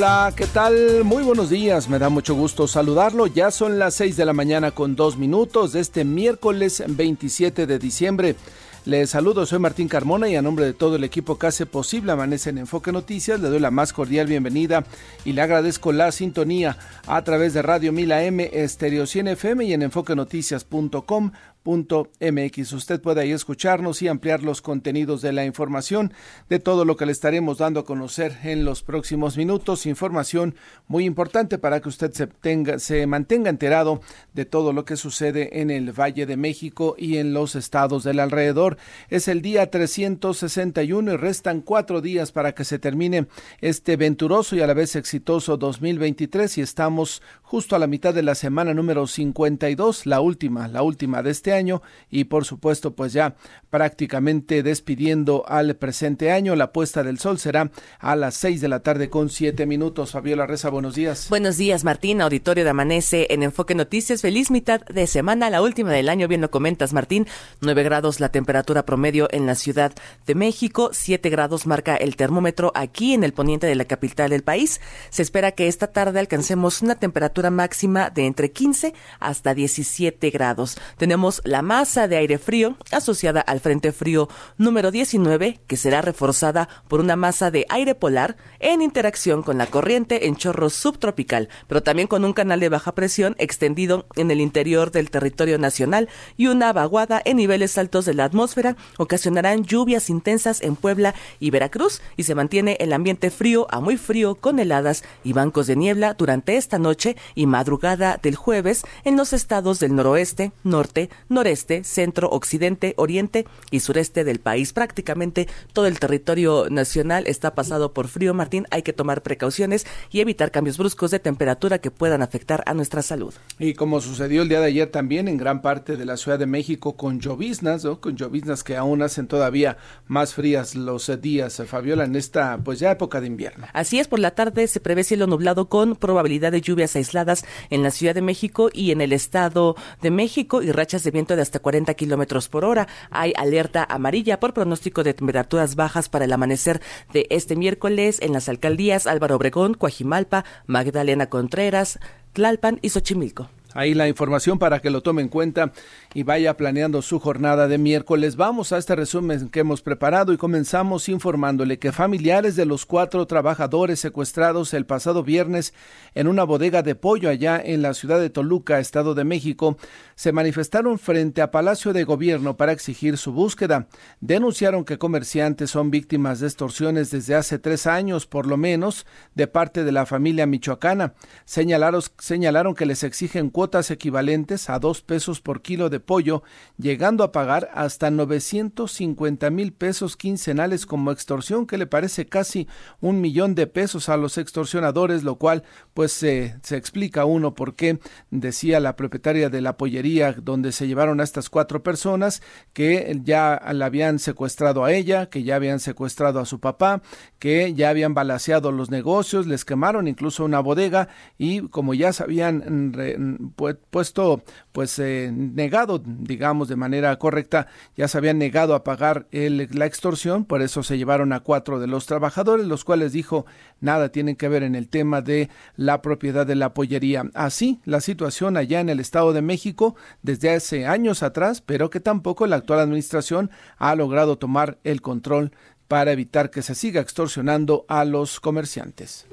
Hola, ¿qué tal? Muy buenos días, me da mucho gusto saludarlo. Ya son las 6 de la mañana con dos minutos de este miércoles 27 de diciembre. Les saludo, soy Martín Carmona y a nombre de todo el equipo que hace posible Amanece en Enfoque Noticias, le doy la más cordial bienvenida y le agradezco la sintonía a través de Radio Mila M, Estéreo 100 FM y en enfoquenoticias.com MX. Usted puede ahí escucharnos y ampliar los contenidos de la información, de todo lo que le estaremos dando a conocer en los próximos minutos. Información muy importante para que usted se, tenga, se mantenga enterado de todo lo que sucede en el Valle de México y en los estados del alrededor. Es el día 361 y restan cuatro días para que se termine este venturoso y a la vez exitoso 2023 y estamos justo a la mitad de la semana número 52, la última, la última de este año y por supuesto pues ya prácticamente despidiendo al presente año. La puesta del sol será a las seis de la tarde con siete minutos. Fabiola Reza, buenos días. Buenos días Martín, auditorio de Amanece en Enfoque Noticias. Feliz mitad de semana, la última del año, bien lo comentas Martín. nueve grados la temperatura promedio en la Ciudad de México, siete grados marca el termómetro aquí en el poniente de la capital del país. Se espera que esta tarde alcancemos una temperatura máxima de entre 15 hasta 17 grados. Tenemos la masa de aire frío asociada al Frente Frío número 19, que será reforzada por una masa de aire polar en interacción con la corriente en chorro subtropical, pero también con un canal de baja presión extendido en el interior del territorio nacional y una vaguada en niveles altos de la atmósfera. Ocasionarán lluvias intensas en Puebla y Veracruz y se mantiene el ambiente frío a muy frío con heladas y bancos de niebla durante esta noche y madrugada del jueves en los estados del noroeste, norte, noreste, centro, occidente, oriente y sureste del país. Prácticamente todo el territorio nacional está pasado por frío, Martín. Hay que tomar precauciones y evitar cambios bruscos de temperatura que puedan afectar a nuestra salud. Y como sucedió el día de ayer también en gran parte de la Ciudad de México con lloviznas, ¿no? con lloviznas que aún hacen todavía más frías los días, Fabiola, en esta pues ya época de invierno. Así es, por la tarde se prevé cielo nublado con probabilidad de lluvias aisladas en la Ciudad de México y en el Estado de México y rachas de viento de hasta 40 kilómetros por hora. Hay alerta amarilla por pronóstico de temperaturas bajas para el amanecer de este miércoles en las alcaldías Álvaro Obregón, Coajimalpa, Magdalena Contreras, Tlalpan y Xochimilco. Ahí la información para que lo tome en cuenta y vaya planeando su jornada de miércoles. Vamos a este resumen que hemos preparado y comenzamos informándole que familiares de los cuatro trabajadores secuestrados el pasado viernes en una bodega de pollo allá en la ciudad de Toluca, Estado de México, se manifestaron frente a Palacio de Gobierno para exigir su búsqueda. Denunciaron que comerciantes son víctimas de extorsiones desde hace tres años, por lo menos, de parte de la familia michoacana. Señalaron, señalaron que les exigen cuotas equivalentes a dos pesos por kilo de pollo, llegando a pagar hasta 950 mil pesos quincenales como extorsión, que le parece casi un millón de pesos a los extorsionadores, lo cual pues se explica uno por qué decía la propietaria de la pollería donde se llevaron a estas cuatro personas que ya la habían secuestrado a ella, que ya habían secuestrado a su papá, que ya habían balaseado los negocios, les quemaron incluso una bodega y como ya sabían puesto, pues eh, negado, digamos, de manera correcta, ya se habían negado a pagar la extorsión, por eso se llevaron a cuatro de los trabajadores, los cuales dijo nada tienen que ver en el tema de la propiedad de la pollería. Así, la situación allá en el Estado de México desde hace años atrás, pero que tampoco la actual administración ha logrado tomar el control para evitar que se siga extorsionando a los comerciantes.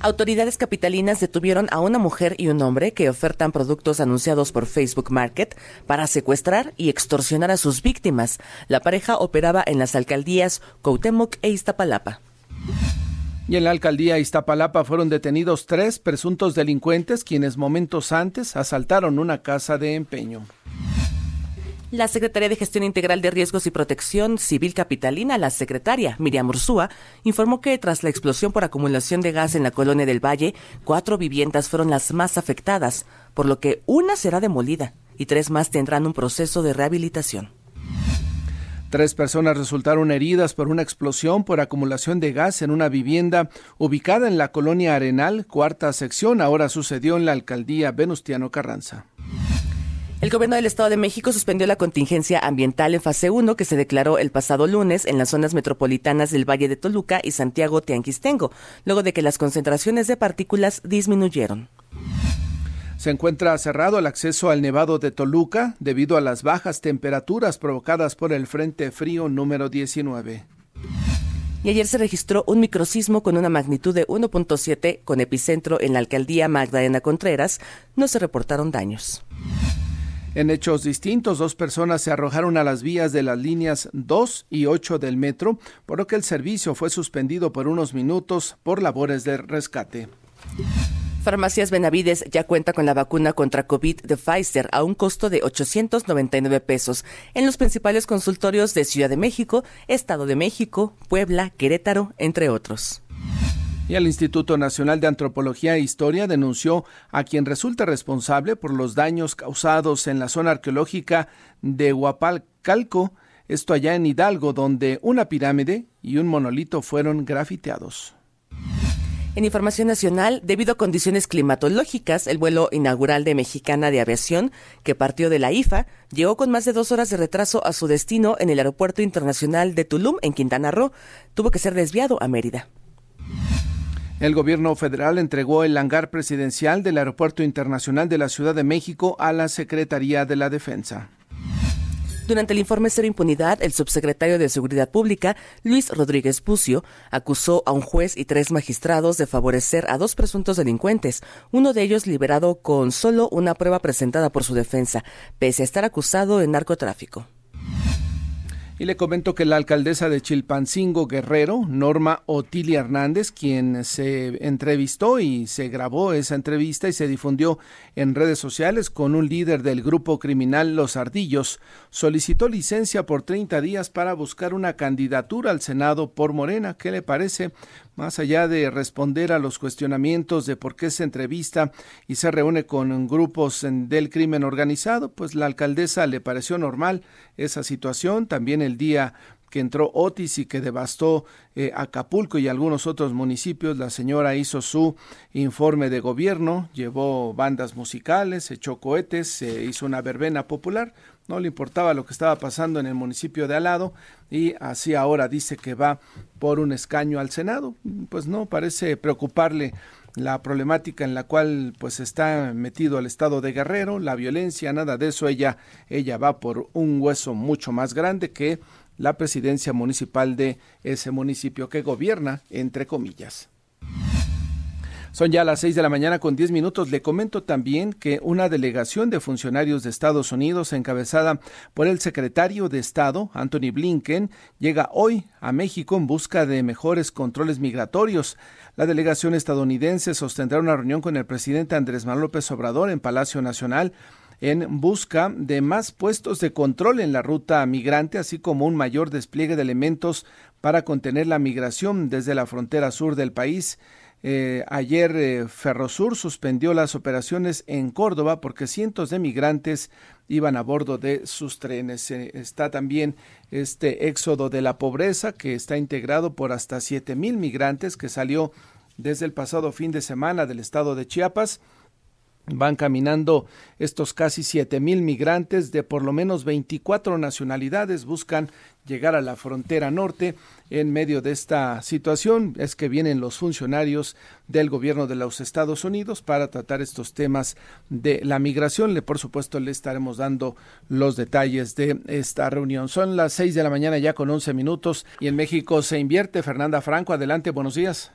Autoridades capitalinas detuvieron a una mujer y un hombre que ofertan productos anunciados por Facebook Market para secuestrar y extorsionar a sus víctimas. La pareja operaba en las alcaldías Cuauhtémoc e Iztapalapa. Y en la alcaldía Iztapalapa fueron detenidos tres presuntos delincuentes quienes momentos antes asaltaron una casa de empeño. La Secretaría de Gestión Integral de Riesgos y Protección Civil Capitalina, la secretaria Miriam Ursúa, informó que tras la explosión por acumulación de gas en la colonia del Valle, cuatro viviendas fueron las más afectadas, por lo que una será demolida y tres más tendrán un proceso de rehabilitación. Tres personas resultaron heridas por una explosión por acumulación de gas en una vivienda ubicada en la colonia Arenal, cuarta sección. Ahora sucedió en la alcaldía Venustiano Carranza. El gobierno del Estado de México suspendió la contingencia ambiental en fase 1 que se declaró el pasado lunes en las zonas metropolitanas del Valle de Toluca y Santiago Teanquistengo, luego de que las concentraciones de partículas disminuyeron. Se encuentra cerrado el acceso al Nevado de Toluca debido a las bajas temperaturas provocadas por el Frente Frío número 19. Y ayer se registró un microsismo con una magnitud de 1.7 con epicentro en la alcaldía Magdalena Contreras. No se reportaron daños. En hechos distintos, dos personas se arrojaron a las vías de las líneas 2 y 8 del metro, por lo que el servicio fue suspendido por unos minutos por labores de rescate. Farmacias Benavides ya cuenta con la vacuna contra COVID de Pfizer a un costo de 899 pesos en los principales consultorios de Ciudad de México, Estado de México, Puebla, Querétaro, entre otros. Y el Instituto Nacional de Antropología e Historia denunció a quien resulta responsable por los daños causados en la zona arqueológica de Huapalcalco, esto allá en Hidalgo, donde una pirámide y un monolito fueron grafiteados. En información nacional, debido a condiciones climatológicas, el vuelo inaugural de Mexicana de Aviación, que partió de la IFA, llegó con más de dos horas de retraso a su destino en el Aeropuerto Internacional de Tulum, en Quintana Roo. Tuvo que ser desviado a Mérida. El gobierno federal entregó el hangar presidencial del Aeropuerto Internacional de la Ciudad de México a la Secretaría de la Defensa. Durante el informe Cero Impunidad, el subsecretario de Seguridad Pública, Luis Rodríguez Pucio, acusó a un juez y tres magistrados de favorecer a dos presuntos delincuentes, uno de ellos liberado con solo una prueba presentada por su defensa, pese a estar acusado de narcotráfico. Y le comento que la alcaldesa de Chilpancingo Guerrero, Norma Otilia Hernández, quien se entrevistó y se grabó esa entrevista y se difundió en redes sociales con un líder del grupo criminal Los Ardillos, solicitó licencia por 30 días para buscar una candidatura al Senado por Morena. ¿Qué le parece? Más allá de responder a los cuestionamientos de por qué se entrevista y se reúne con grupos del crimen organizado, pues la alcaldesa le pareció normal esa situación. También el día que entró Otis y que devastó eh, Acapulco y algunos otros municipios, la señora hizo su informe de gobierno, llevó bandas musicales, echó cohetes, se hizo una verbena popular, no le importaba lo que estaba pasando en el municipio de al lado y así ahora dice que va por un escaño al Senado. Pues no, parece preocuparle la problemática en la cual pues está metido el estado de Guerrero, la violencia, nada de eso, ella ella va por un hueso mucho más grande que la presidencia municipal de ese municipio que gobierna entre comillas. Son ya las seis de la mañana con diez minutos. Le comento también que una delegación de funcionarios de Estados Unidos, encabezada por el secretario de Estado, Anthony Blinken, llega hoy a México en busca de mejores controles migratorios. La delegación estadounidense sostendrá una reunión con el presidente Andrés Manuel López Obrador en Palacio Nacional en busca de más puestos de control en la ruta migrante, así como un mayor despliegue de elementos para contener la migración desde la frontera sur del país. Eh, ayer eh, Ferrosur suspendió las operaciones en Córdoba porque cientos de migrantes iban a bordo de sus trenes. está también este éxodo de la pobreza que está integrado por hasta siete mil migrantes que salió desde el pasado fin de semana del estado de Chiapas Van caminando estos casi siete mil migrantes de por lo menos 24 nacionalidades, buscan llegar a la frontera norte. En medio de esta situación es que vienen los funcionarios del gobierno de los Estados Unidos para tratar estos temas de la migración. Le, por supuesto, le estaremos dando los detalles de esta reunión. Son las seis de la mañana ya con 11 minutos y en México se invierte. Fernanda Franco, adelante, buenos días.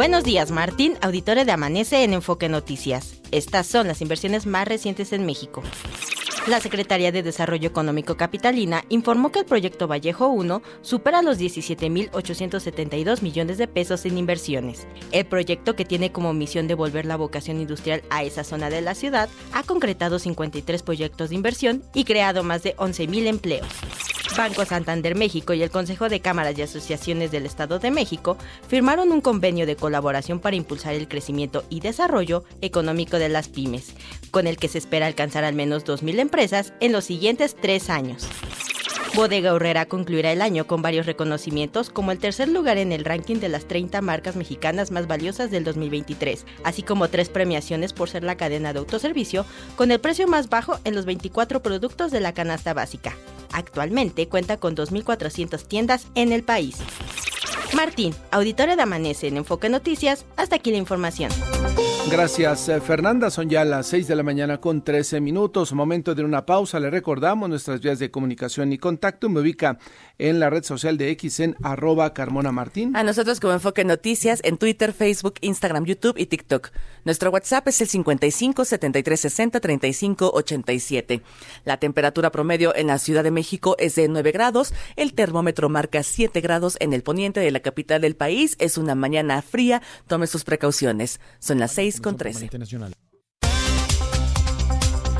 Buenos días, Martín, auditores de Amanece en Enfoque Noticias. Estas son las inversiones más recientes en México. La Secretaría de Desarrollo Económico Capitalina informó que el proyecto Vallejo 1 supera los 17.872 millones de pesos en inversiones. El proyecto, que tiene como misión devolver la vocación industrial a esa zona de la ciudad, ha concretado 53 proyectos de inversión y creado más de 11.000 empleos. Banco Santander México y el Consejo de Cámaras y Asociaciones del Estado de México firmaron un convenio de colaboración para impulsar el crecimiento y desarrollo económico de las pymes, con el que se espera alcanzar al menos 2.000 empresas en los siguientes tres años. Bodega Horrera concluirá el año con varios reconocimientos como el tercer lugar en el ranking de las 30 marcas mexicanas más valiosas del 2023, así como tres premiaciones por ser la cadena de autoservicio con el precio más bajo en los 24 productos de la canasta básica. Actualmente cuenta con 2.400 tiendas en el país. Martín, auditorio de Amanece en Enfoque Noticias, hasta aquí la información. Gracias, eh, Fernanda. Son ya las 6 de la mañana con 13 minutos. Momento de una pausa. Le recordamos nuestras vías de comunicación y contacto. Me ubica en la red social de X en arroba Carmona Martín. A nosotros como Enfoque Noticias en Twitter, Facebook, Instagram, YouTube y TikTok. Nuestro WhatsApp es el 55 73 60 35 87. La temperatura promedio en la Ciudad de México es de 9 grados. El termómetro marca 7 grados en el poniente de la capital del país. Es una mañana fría. Tome sus precauciones. Son las 6 con 13.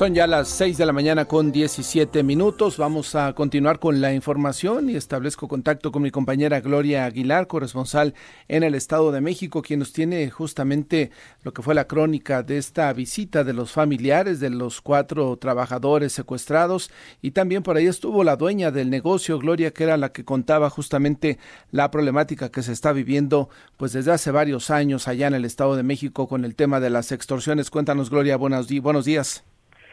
Son ya las 6 de la mañana con 17 minutos. Vamos a continuar con la información y establezco contacto con mi compañera Gloria Aguilar, corresponsal en el Estado de México, quien nos tiene justamente lo que fue la crónica de esta visita de los familiares de los cuatro trabajadores secuestrados y también por ahí estuvo la dueña del negocio, Gloria, que era la que contaba justamente la problemática que se está viviendo pues desde hace varios años allá en el Estado de México con el tema de las extorsiones. Cuéntanos, Gloria, buenos, buenos días.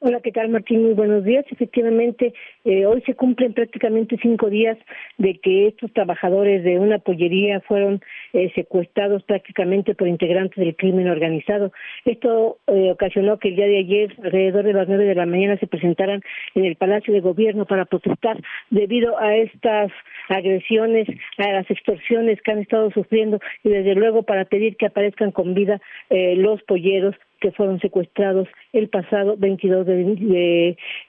Hola, ¿qué tal Martín? Muy buenos días. Efectivamente, eh, hoy se cumplen prácticamente cinco días de que estos trabajadores de una pollería fueron eh, secuestrados prácticamente por integrantes del crimen organizado. Esto eh, ocasionó que el día de ayer, alrededor de las nueve de la mañana, se presentaran en el Palacio de Gobierno para protestar debido a estas agresiones, a las extorsiones que han estado sufriendo y desde luego para pedir que aparezcan con vida los polleros que fueron secuestrados el pasado 22 de,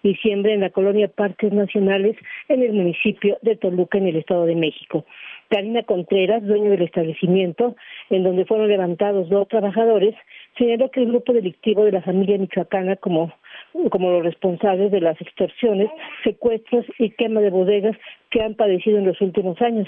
diciembre en la colonia Parques Nacionales en el municipio de Toluca, en el Estado de México. Karina Contreras, dueño del establecimiento, en donde fueron levantados dos trabajadores, señaló que el grupo delictivo de la familia michoacana como como los responsables de las extorsiones, secuestros y quema de bodegas que han padecido en los últimos años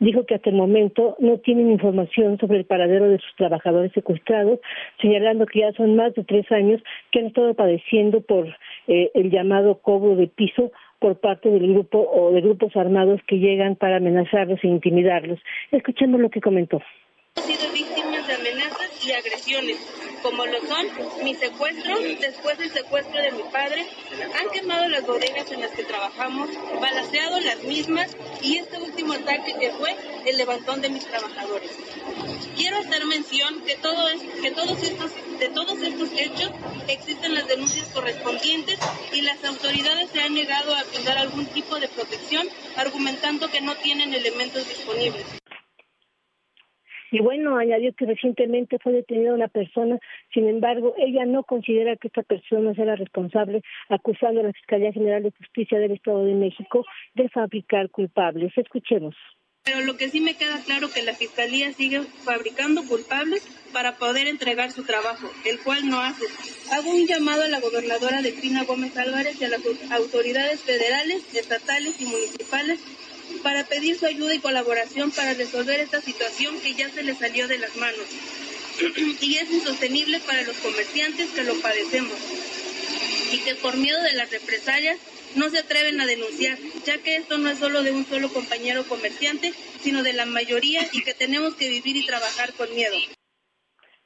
dijo que hasta el momento no tienen información sobre el paradero de sus trabajadores secuestrados, señalando que ya son más de tres años que han estado padeciendo por eh, el llamado cobro de piso por parte del grupo o de grupos armados que llegan para amenazarlos e intimidarlos. Escuchemos lo que comentó. sido víctimas de amenazas y agresiones como lo son mi secuestro, después del secuestro de mi padre, han quemado las bodegas en las que trabajamos, balaseado las mismas y este último ataque que fue el levantón de mis trabajadores. Quiero hacer mención que, todo que todos estos, de todos estos hechos existen las denuncias correspondientes y las autoridades se han negado a brindar algún tipo de protección argumentando que no tienen elementos disponibles. Y bueno, añadió que recientemente fue detenida una persona, sin embargo, ella no considera que esta persona sea la responsable, acusando a la Fiscalía General de Justicia del Estado de México de fabricar culpables. Escuchemos. Pero lo que sí me queda claro que la Fiscalía sigue fabricando culpables para poder entregar su trabajo, el cual no hace. Hago un llamado a la gobernadora de Cristina Gómez Álvarez y a las autoridades federales, estatales y municipales para pedir su ayuda y colaboración para resolver esta situación que ya se le salió de las manos y es insostenible para los comerciantes que lo padecemos y que por miedo de las represalias no se atreven a denunciar, ya que esto no es solo de un solo compañero comerciante, sino de la mayoría y que tenemos que vivir y trabajar con miedo.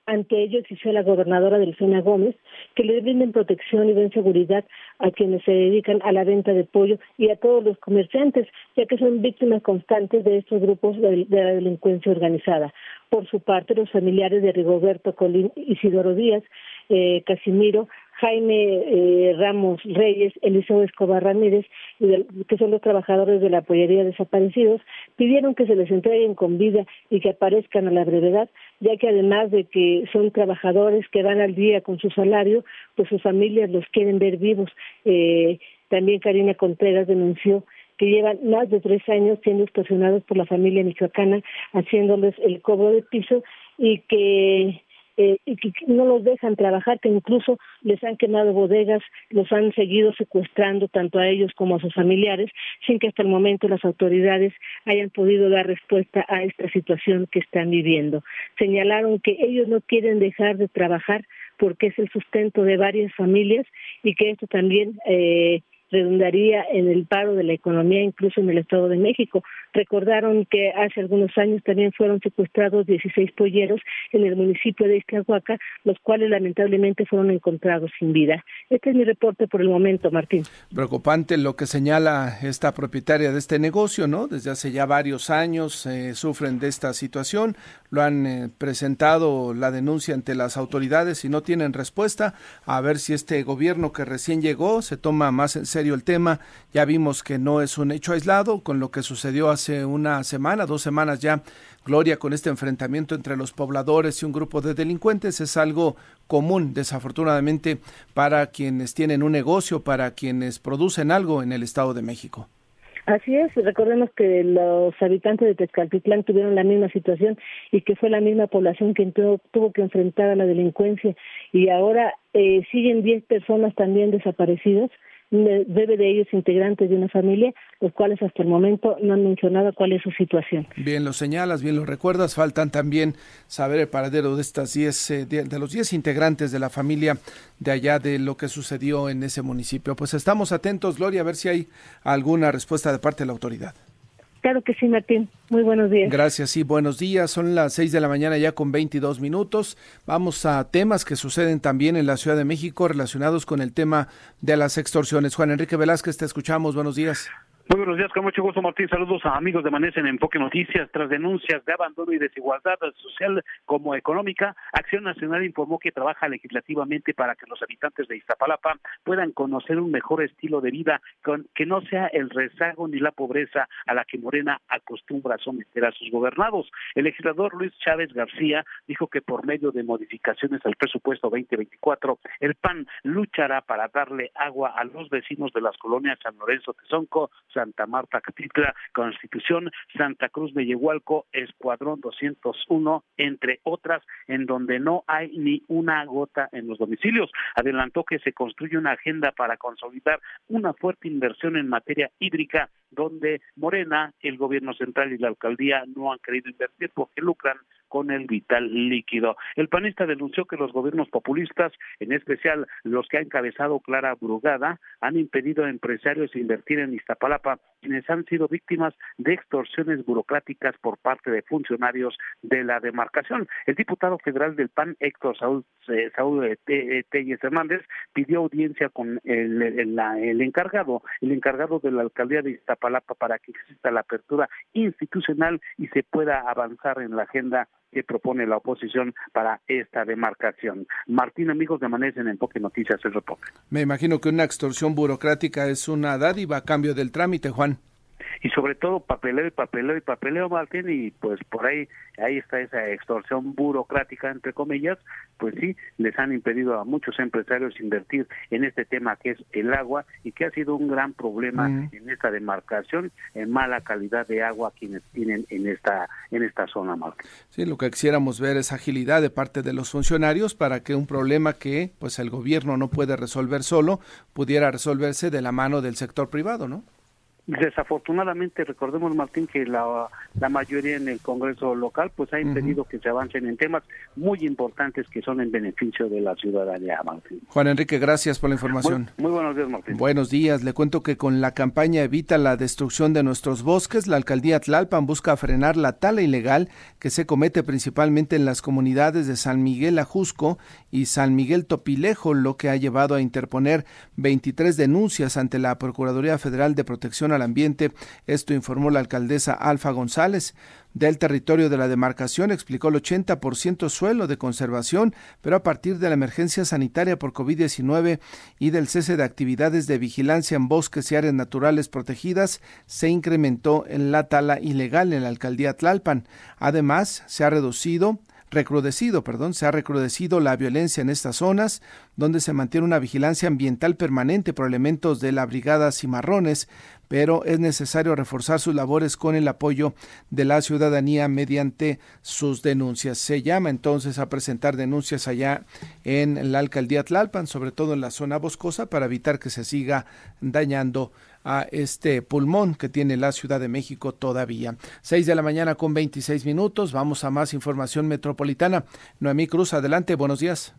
Ante ello exigió la gobernadora Delfina Gómez que le brinden protección y den seguridad a quienes se dedican a la venta de pollo y a todos los comerciantes, ya que son víctimas constantes de estos grupos de, la delincuencia organizada. Por su parte, los familiares de Rigoberto Colín, Isidoro Díaz, eh, Casimiro, Jaime eh, Ramos Reyes, Eliseo Escobar Ramírez, que son los trabajadores de la pollería desaparecidos, pidieron que se les entreguen con vida y que aparezcan a la brevedad, ya que además de que son trabajadores que van al día con su salario, pues sus familias los quieren ver vivos. Eh, También Karina Contreras denunció que llevan más de tres años siendo extorsionados por la familia michoacana, haciéndoles el cobro de piso y que eh, y que no los dejan trabajar, que incluso les han quemado bodegas, los han seguido secuestrando tanto a ellos como a sus familiares, sin que hasta el momento las autoridades hayan podido dar respuesta a esta situación que están viviendo. Señalaron que ellos no quieren dejar de trabajar porque es el sustento de varias familias y que esto también eh, redundaría en el paro de la economía incluso en el Estado de México. Recordaron que hace algunos años también fueron secuestrados 16 polleros en el municipio de Iztahuaca, los cuales lamentablemente fueron encontrados sin vida. Este es mi reporte por el momento, Martín. Preocupante lo que señala esta propietaria de este negocio, ¿no? Desde hace ya varios años eh, sufren de esta situación, lo han eh, presentado la denuncia ante las autoridades y no tienen respuesta. A ver si este gobierno que recién llegó se toma más en serio el tema. Ya vimos que no es un hecho aislado con lo que sucedió hace una semana, dos semanas ya. Gloria, con este enfrentamiento entre los pobladores y un grupo de delincuentes es algo común, desafortunadamente, para quienes tienen un negocio, para quienes producen algo en el Estado de México. Así es, recordemos que los habitantes de Tezcaltitlán tuvieron la misma situación y que fue la misma población que tuvo que enfrentar a la delincuencia. Y ahora eh, siguen 10 personas también desaparecidas debe de ellos integrantes de una familia, los cuales hasta el momento no han mencionado cuál es su situación. Bien lo señalas, bien lo recuerdas. Faltan también saber el paradero de estas diez, eh, de, los 10 integrantes de la familia de allá de lo que sucedió en ese municipio. Pues estamos atentos, Gloria, a ver si hay alguna respuesta de parte de la autoridad. Claro que sí, Martín. Muy buenos días. Gracias, sí, buenos días. Son las seis de la mañana ya con 22 minutos. Vamos a temas que suceden también en la Ciudad de México relacionados con el tema de las extorsiones. Juan Enrique Velázquez, te escuchamos. Buenos días. Buenos días, con mucho gusto Martín. Saludos a amigos de Manés en Enfoque Noticias. Tras denuncias de abandono y desigualdad social como económica, Acción Nacional informó que trabaja legislativamente para que los habitantes de Iztapalapa puedan conocer un mejor estilo de vida con, que no sea el rezago ni la pobreza a la que Morena acostumbra someter a sus gobernados. El legislador Luis Chávez García dijo que por medio de modificaciones al presupuesto 2024, el PAN luchará para darle agua a los vecinos de las colonias San Lorenzo Tezonco, Santa Marta Catitla, Constitución, Santa Cruz de Yehualco, Escuadrón 201, entre otras, en donde no hay ni una gota en los domicilios. Adelantó que se construye una agenda para consolidar una fuerte inversión en materia hídrica, donde Morena, el gobierno central y la alcaldía no han querido invertir porque lucran con el vital líquido. El panista denunció que los gobiernos populistas, en especial los que ha encabezado Clara Brugada, han impedido a empresarios invertir en Iztapalapa, quienes han sido víctimas de extorsiones burocráticas por parte de funcionarios de la demarcación. El diputado federal del PAN, Héctor Saúl, eh, Saúl eh, eh, Hernández, pidió audiencia con el encargado, el encargado de la alcaldía de Iztapalapa para que exista la apertura institucional y se pueda avanzar en la agenda que propone la oposición para esta demarcación. Martín, amigos de Amanece en Enfoque Noticias, el reporte. Me imagino que una extorsión burocrática es una dádiva a cambio del trámite, Juan y sobre todo papeleo y papeleo y papeleo, Martín, y pues por ahí, ahí está esa extorsión burocrática, entre comillas, pues sí, les han impedido a muchos empresarios invertir en este tema que es el agua y que ha sido un gran problema en esta demarcación, en mala calidad de agua quienes tienen en esta, en esta zona, Martín. Sí, lo que quisiéramos ver es agilidad de parte de los funcionarios para que un problema que pues el gobierno no puede resolver solo pudiera resolverse de la mano del sector privado, ¿no? Desafortunadamente, recordemos, Martín, que la, la mayoría en el Congreso local pues ha impedido que se avancen en temas muy importantes que son en beneficio de la ciudadanía, Martín. Juan Enrique, gracias por la información. Muy, buenos días, Martín. Buenos días. Le cuento que con la campaña Evita la destrucción de nuestros bosques, la alcaldía Tlalpan busca frenar la tala ilegal que se comete principalmente en las comunidades de San Miguel Ajusco y San Miguel Topilejo, lo que ha llevado a interponer 23 denuncias ante la Procuraduría Federal de Protección al ambiente. Esto informó la alcaldesa Alfa González. Del territorio de la demarcación explicó el 80% suelo de conservación, pero a partir de la emergencia sanitaria por COVID-19 y del cese de actividades de vigilancia en bosques y áreas naturales protegidas, se incrementó en la tala ilegal en la alcaldía Tlalpan. Además, se ha reducido recrudecido, perdón, se ha recrudecido la violencia en estas zonas, donde se mantiene una vigilancia ambiental permanente por elementos de la Brigada Cimarrones, pero es necesario reforzar sus labores con el apoyo de la ciudadanía mediante sus denuncias. Se llama entonces a presentar denuncias allá en la alcaldía Tlalpan, sobre todo en la zona boscosa, para evitar que se siga dañando a este pulmón que tiene la Ciudad de México todavía. Seis de la mañana con 26 minutos. Vamos a más información metropolitana. Noemí Cruz, adelante. Buenos días.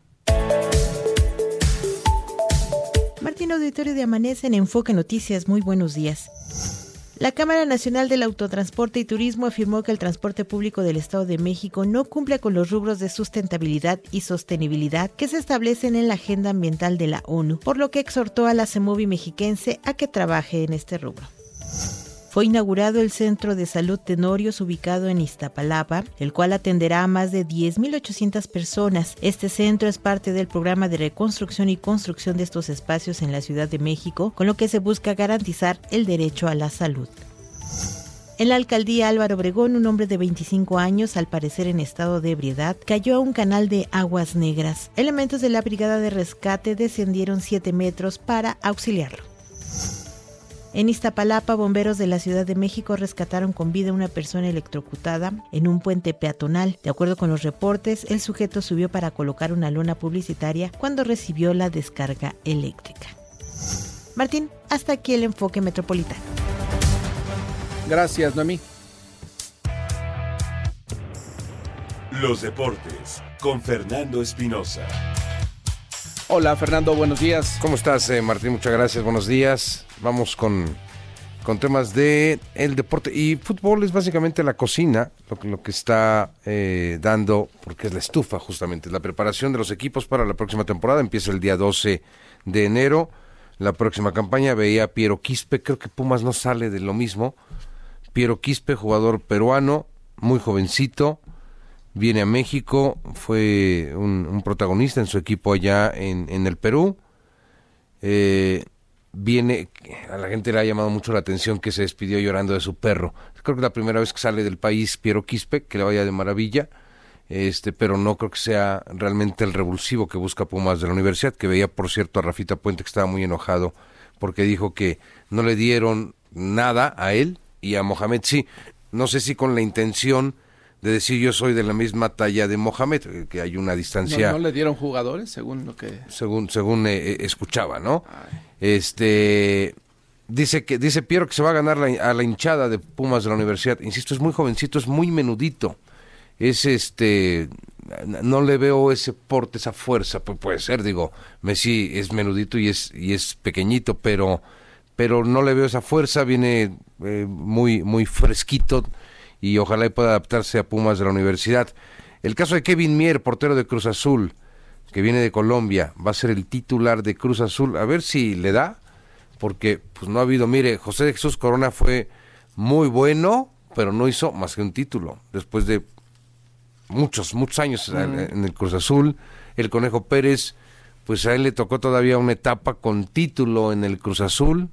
Martín Auditorio de Amanece en Enfoque Noticias. Muy buenos días. La Cámara Nacional del Autotransporte y Turismo afirmó que el transporte público del Estado de México no cumple con los rubros de sustentabilidad y sostenibilidad que se establecen en la Agenda Ambiental de la ONU, por lo que exhortó a la CEMOVI mexiquense a que trabaje en este rubro. Fue inaugurado el Centro de Salud Tenorios ubicado en Iztapalapa, el cual atenderá a más de 10.800 personas. Este centro es parte del programa de reconstrucción y construcción de estos espacios en la Ciudad de México, con lo que se busca garantizar el derecho a la salud. En la alcaldía Álvaro Obregón, un hombre de 25 años, al parecer en estado de ebriedad, cayó a un canal de aguas negras. Elementos de la brigada de rescate descendieron 7 metros para auxiliarlo. En Iztapalapa, bomberos de la Ciudad de México rescataron con vida a una persona electrocutada en un puente peatonal. De acuerdo con los reportes, el sujeto subió para colocar una lona publicitaria cuando recibió la descarga eléctrica. Martín, hasta aquí el enfoque metropolitano. Gracias, Noemí. Los deportes con Fernando Espinosa. Hola, Fernando, buenos días. ¿Cómo estás, eh, Martín? Muchas gracias, buenos días. Vamos con, con temas de el deporte y fútbol es básicamente la cocina, lo, que- está eh, dando, porque es la estufa justamente, la preparación de los equipos para la próxima temporada, empieza el día 12 de enero, la próxima campaña, veía a Piero Quispe, creo que Pumas no sale de lo mismo, Piero Quispe, jugador peruano, muy jovencito, viene a México, fue un, protagonista en su equipo allá en, en el Perú. Eh, viene, a la gente le ha llamado mucho la atención que se despidió llorando de su perro. Creo que la primera vez que sale del país Piero Quispe, que le vaya de maravilla, este, pero no creo que sea realmente el revulsivo que busca Pumas de la universidad, que veía por cierto a Rafita Puente que estaba muy enojado porque dijo que no le dieron nada a él y a Mohamed sí, no sé si con la intención de decir yo soy de la misma talla de Mohamed, eh, que hay una ¿No, distancia no le dieron jugadores, según lo que... según según eh, eh, escuchaba, ¿no? Este dice que dice Piero que se va a ganar la- a la hinchada de Pumas de la universidad. Insisto, es muy jovencito, es muy menudito. Es este no le veo ese porte, esa fuerza, Pu- puede ser, digo, Messi es menudito y es y es pequeñito, pero pero no le veo esa fuerza, viene eh, muy muy fresquito y ojalá y pueda adaptarse a Pumas de la universidad. El caso de Kevin Mier, portero de Cruz Azul, que viene de Colombia, va a ser el titular de Cruz Azul, a ver si le da, porque pues no ha habido, mire, José de Jesús Corona fue muy bueno, pero no hizo más que un título, después de muchos, muchos años en- en el Cruz Azul, el Conejo Pérez, pues a él le tocó todavía una etapa con título en el Cruz Azul,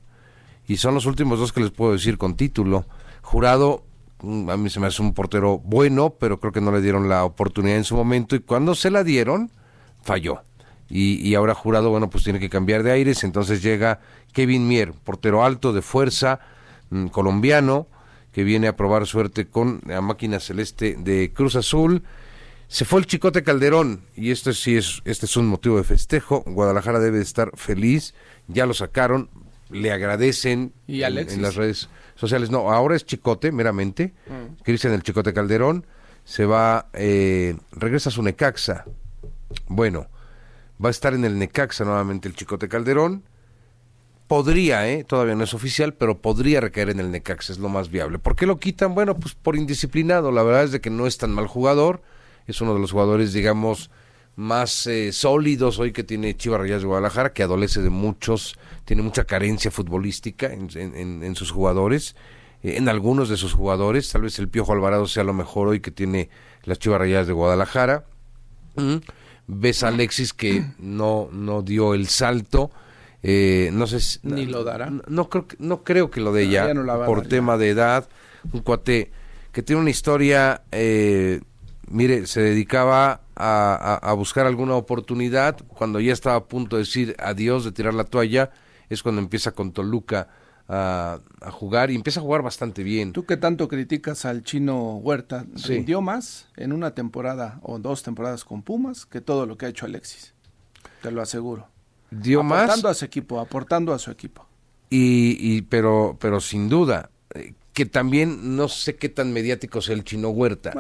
y son los últimos dos que les puedo decir con título. Jurado, a mí se me hace un portero bueno, pero creo que no le dieron la oportunidad en su momento, y cuando se la dieron, falló. Y, y ahora Jurado, bueno, pues tiene que cambiar de aires, entonces llega Kevin Mier, portero alto, de fuerza, mm, colombiano, que viene a probar suerte con la máquina celeste de Cruz Azul. Se fue el Chicote Calderón y este sí es este es un motivo de festejo. Guadalajara debe de estar feliz. Ya lo sacaron, le agradecen ¿Y en- las redes sociales. No, ahora es Chicote meramente. Cristian el Chicote Calderón se va eh, regresa a su Necaxa. Bueno, va a estar en el Necaxa nuevamente el Chicote Calderón. Podría, ¿eh? todavía no es oficial, pero podría recaer en el Necaxa, es lo más viable. ¿Por qué lo quitan? Bueno, pues por indisciplinado. La verdad es de que no es tan mal jugador. Es uno de los jugadores, digamos, más eh, sólidos hoy que tiene Chivas Rayadas de Guadalajara, que adolece de muchos, tiene mucha carencia futbolística en, en- sus jugadores, eh, en algunos de sus jugadores. Tal vez el Piojo Alvarado sea lo mejor hoy que tiene las Chivas Rayadas de Guadalajara. Mm. Ves a Alexis que no, no dio el salto. Eh, no sé si- Ni lo dará. No, no creo que, no creo que lo dé No, ya, ya por ya. tema de edad. Un cuate que tiene una historia eh, mire, se dedicaba a, buscar alguna oportunidad. Cuando ya estaba a punto de decir adiós, de tirar la toalla, es cuando empieza con Toluca a, jugar y empieza a jugar bastante bien. Tú que tanto criticas al chino Huerta, rindió más en una temporada o dos temporadas con Pumas que todo lo que ha hecho Alexis. Te lo aseguro. Dio más. Aportando a su equipo, aportando a su equipo. Y, y pero, pero sin duda, eh, que también no sé qué tan mediático es el chino Huerta.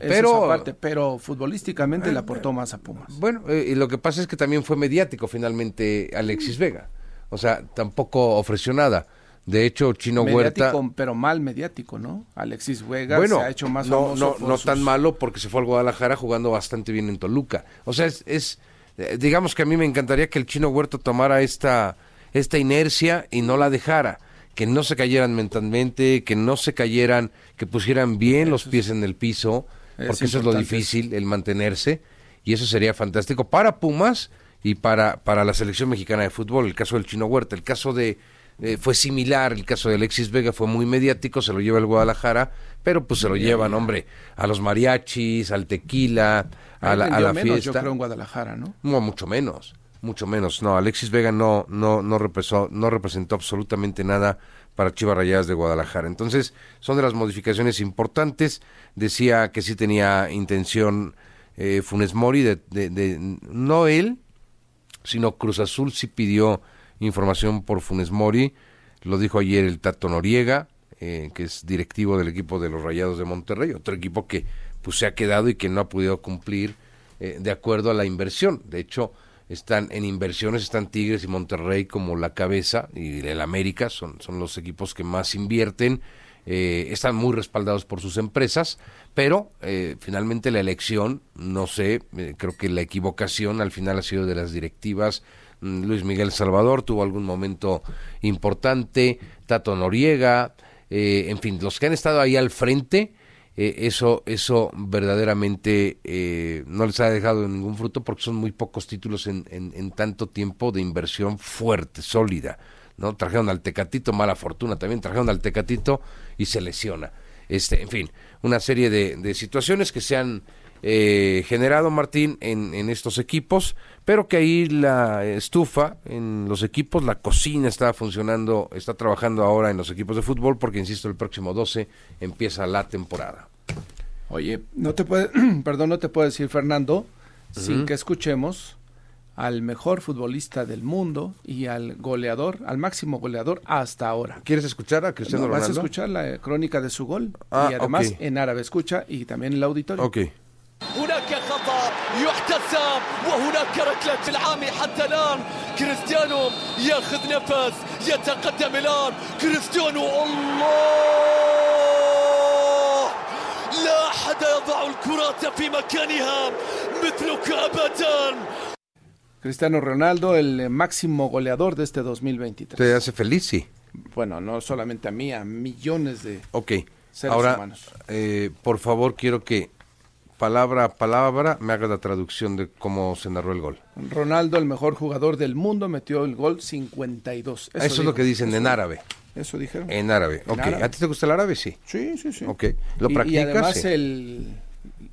pero, parte, pero futbolísticamente le aportó más a Pumas. Bueno, eh, y lo que pasa es que también fue mediático finalmente Alexis Vega. O sea, tampoco ofreció nada. De hecho, Chino Huerta. Pero mal mediático, ¿no? Alexis Vega se ha hecho más no, No, no tan malo porque se fue al Guadalajara jugando bastante bien en Toluca. O sea, es, es eh, digamos que a mí me encantaría que el Chino Huerta tomara esta, esta inercia y no la dejara que no se cayeran mentalmente, que no se cayeran, que pusieran bien los pies en el piso, porque eso es lo difícil, el mantenerse, y eso sería fantástico para Pumas y para, para la selección mexicana de fútbol, el caso del Chino Huerta, el caso de, fue similar, el caso de Alexis Vega fue muy mediático, se lo lleva el Guadalajara, pero pues se lo llevan, hombre, a los mariachis, al tequila, a la, a la fiesta. Yo creo en Guadalajara, ¿no? No, mucho menos mucho menos. No, Alexis Vega no, no, no, representó, no representó absolutamente nada para Chivas Rayadas de Guadalajara. Entonces, son de las modificaciones importantes. Decía que sí tenía intención eh, Funes Mori de, de, no él, sino Cruz Azul sí pidió información por Funes Mori. Lo dijo ayer el Tato Noriega, eh, que es directivo del equipo de los Rayados de Monterrey, otro equipo que pues se ha quedado y que no ha podido cumplir eh, de acuerdo a la inversión. De hecho, están en inversiones, están Tigres y Monterrey como la cabeza, y el América son, son los equipos que más invierten, eh, están muy respaldados por sus empresas, pero eh, finalmente la elección, no sé, eh, creo que la equivocación al final ha sido de las directivas. Mm, Luis Miguel Salvador tuvo algún momento importante, Tato Noriega, en fin, los que han estado ahí al frente, eh, eso, eso verdaderamente eh, no les ha dejado ningún fruto porque son muy pocos títulos en, en, tanto tiempo de inversión fuerte, sólida. ¿no? Trajeron al Tecatito, mala fortuna también, trajeron al Tecatito y se lesiona. Este, en fin, una serie de, de situaciones que se han eh, generado, Martín, en, en, estos equipos, pero que ahí la estufa en los equipos, la cocina está funcionando, está trabajando ahora en los equipos de fútbol, porque, insisto, el próximo 12 empieza la temporada. Oye, no te puede, perdón, no te puedo decir, Fernando, sin que escuchemos al mejor futbolista del mundo y al goleador, al máximo goleador hasta ahora. ¿Quieres escuchar a Cristiano Ronaldo? Vas a escuchar la crónica de su gol ah, y además en árabe escucha y también en el auditorio. Ok. هناك خطأ يحتسب وهناك ركلة العامي حتى الآن كريستيانو ياخذ نفس يتقدم الآن كريستيانو الله لا أحد يضع الكرة في مكانها مثلك أبدا Cristiano Ronaldo, el máximo goleador de este 2023. Te hace feliz, sí. Bueno, no solamente a mí, a millones de okay. seres Ahora, humanos. Eh, por favor, quiero que palabra a palabra me haga la traducción de cómo se narró el gol. Ronaldo, el mejor jugador del mundo, metió el gol 52. Eso, es lo que dicen en árabe. Eso dijeron. En árabe. ok. ¿A ti te gusta el árabe? Sí. Sí, sí, sí. Ok. ¿Lo practicas? Y además el,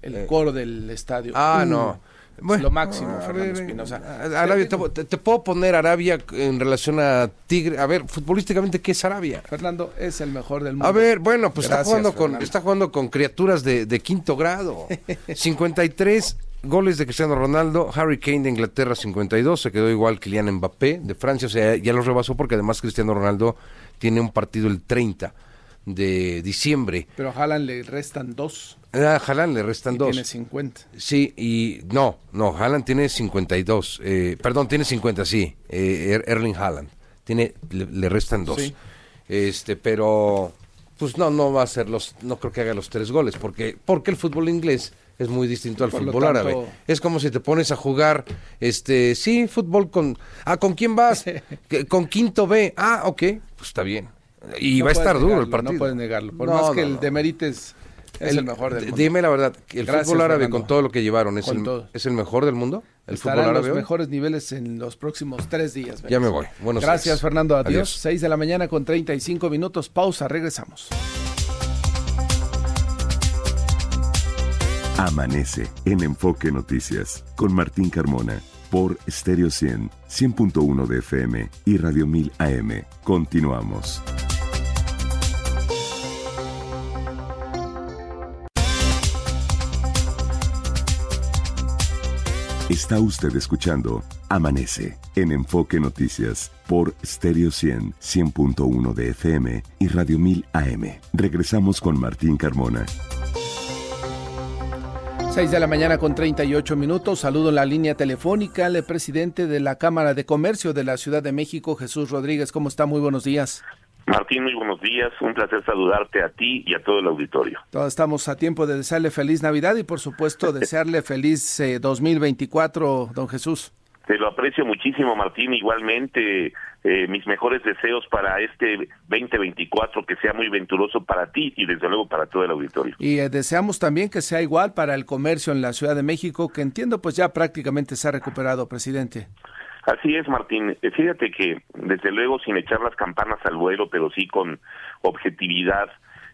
el eh. coro del estadio. Ah, no. Bueno, lo máximo, Fernando Espinosa. Arabia, te, puedo poner Arabia en relación a Tigre. A ver, futbolísticamente, ¿qué es Arabia? Fernando es el mejor del mundo. A ver, bueno, pues está, jugando con, está jugando con criaturas de, de quinto grado. 53 goles de Cristiano Ronaldo, Harry Kane de Inglaterra 52, se quedó igual Kylian Mbappé de Francia, o sea, ya los rebasó porque además Cristiano Ronaldo tiene un partido el 30 de diciembre. Pero a Haaland le restan dos. A Haaland le restan dos. Tiene 50. Sí, y no, no, Haaland tiene 52. Eh, perdón, tiene 50, sí. Eh, er-, Erling Haaland. Tiene, le, restan dos. Este, pero, pues no, no va a ser los, no creo que haga los tres goles, porque, porque el fútbol inglés es muy distinto al fútbol árabe. Es como si te pones a jugar, este, sí, fútbol con, ah, ¿con quién vas? con quinto B. Ah, ok, pues está bien. Y va a estar duro el partido. No puedes negarlo. Por más que el demerites es el, mejor del mundo. Dime la verdad, el fútbol árabe con todo lo que llevaron es, el, es el mejor del mundo. El fútbol árabe. los mejores niveles en los próximos tres días. Ya me voy. Buenos Gracias, Fernando. Adiós. Seis de la mañana con 35 minutos. Pausa. Regresamos. Amanece en Enfoque Noticias con Martín Carmona por Stereo 100, 100.1 de FM y Radio 1000 AM. Continuamos. Está usted escuchando Amanece en Enfoque Noticias por Stereo 100, 100.1 de FM y Radio 1000 AM. Regresamos con Martín Carmona. 6 de la mañana con 38 minutos. Saludo en la línea telefónica al presidente de la Cámara de Comercio de la Ciudad de México, Jesús Rodríguez. ¿Cómo está? Muy buenos días. Martín, muy buenos días. Un placer saludarte a ti y a todo el auditorio. Todos estamos a tiempo de desearle feliz Navidad y, por supuesto, desearle feliz 2024, eh, don Jesús. Te lo aprecio muchísimo, Martín. Igualmente, eh, mis mejores deseos para este 2024, que sea muy venturoso para ti y desde luego para todo el auditorio. Y eh, deseamos también que sea igual para el comercio en la Ciudad de México, que entiendo pues ya prácticamente se ha recuperado, presidente. Así es, Martín. Eh, fíjate que, desde luego, sin echar las campanas al vuelo, pero sí con objetividad,